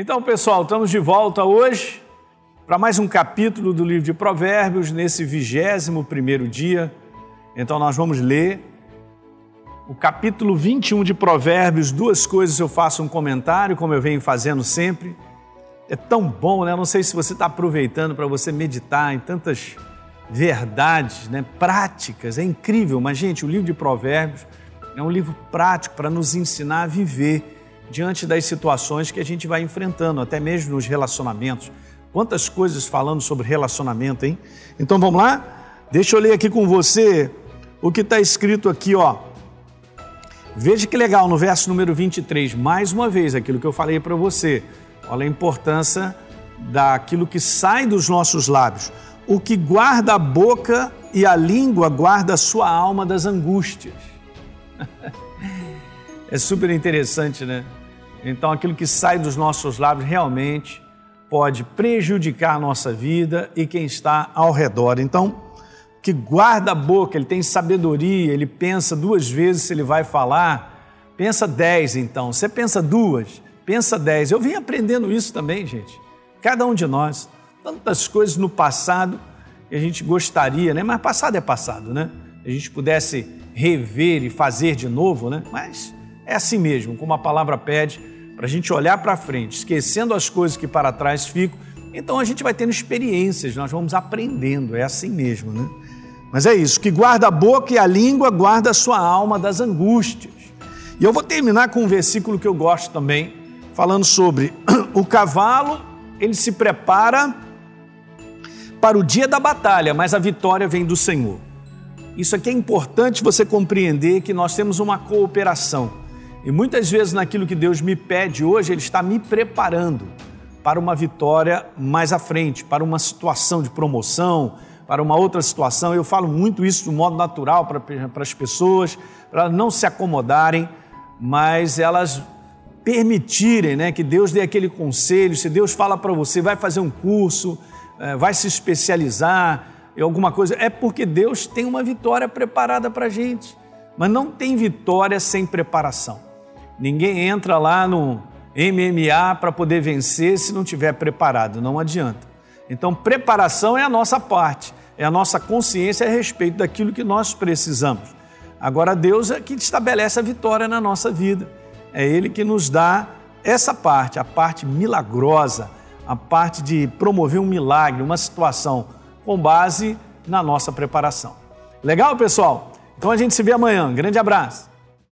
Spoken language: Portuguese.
Então, pessoal, estamos de volta hoje para mais um capítulo do livro de Provérbios, nesse vigésimo primeiro dia. Então, nós vamos ler o capítulo 21 de Provérbios. Duas coisas eu faço um comentário, como eu venho fazendo sempre. É tão bom, né? Não sei se você está aproveitando para você meditar em tantas verdades, né? práticas. É incrível, mas, gente, o livro de Provérbios é um livro prático para nos ensinar a viver diante das situações que a gente vai enfrentando, até mesmo nos relacionamentos. Quantas coisas falando sobre relacionamento, hein? Então vamos lá? Deixa eu ler aqui com você o que está escrito aqui, ó. Veja que legal, no verso número 23, mais uma vez, aquilo que eu falei para você. Olha a importância daquilo que sai dos nossos lábios. O que guarda a boca e a língua guarda a sua alma das angústias. é super interessante, né? Então, aquilo que sai dos nossos lábios realmente pode prejudicar a nossa vida e quem está ao redor. Então, que guarda a boca, ele tem sabedoria, ele pensa duas vezes se ele vai falar, pensa dez então. Você pensa duas, pensa dez. Eu vim aprendendo isso também, gente. Cada um de nós. Tantas coisas no passado que a gente gostaria, né? Mas passado é passado, né? A gente pudesse rever e fazer de novo, né? Mas é assim mesmo, como a palavra pede, para a gente olhar para frente, esquecendo as coisas que para trás ficam. Então a gente vai tendo experiências, nós vamos aprendendo, é assim mesmo, né? Mas é isso, que guarda a boca e a língua, guarda a sua alma das angústias. E eu vou terminar com um versículo que eu gosto também, falando sobre o cavalo, ele se prepara para o dia da batalha, mas a vitória vem do Senhor. Isso aqui é importante você compreender que nós temos uma cooperação. E muitas vezes naquilo que Deus me pede hoje, Ele está me preparando para uma vitória mais à frente, para uma situação de promoção, para uma outra situação. Eu falo muito isso de modo natural para, para as pessoas, para não se acomodarem, mas elas permitirem né, que Deus dê aquele conselho. Se Deus fala para você, vai fazer um curso, eh, vai se especializar em alguma coisa, é porque Deus tem uma vitória preparada para a gente. Mas não tem vitória sem preparação. Ninguém entra lá no MMA para poder vencer se não tiver preparado, não adianta. Então, preparação é a nossa parte, é a nossa consciência a respeito daquilo que nós precisamos. Agora, Deus é que estabelece a vitória na nossa vida. É Ele que nos dá essa parte, a parte milagrosa, a parte de promover um milagre, uma situação com base na nossa preparação. Legal, pessoal? Então a gente se vê amanhã. grande abraço.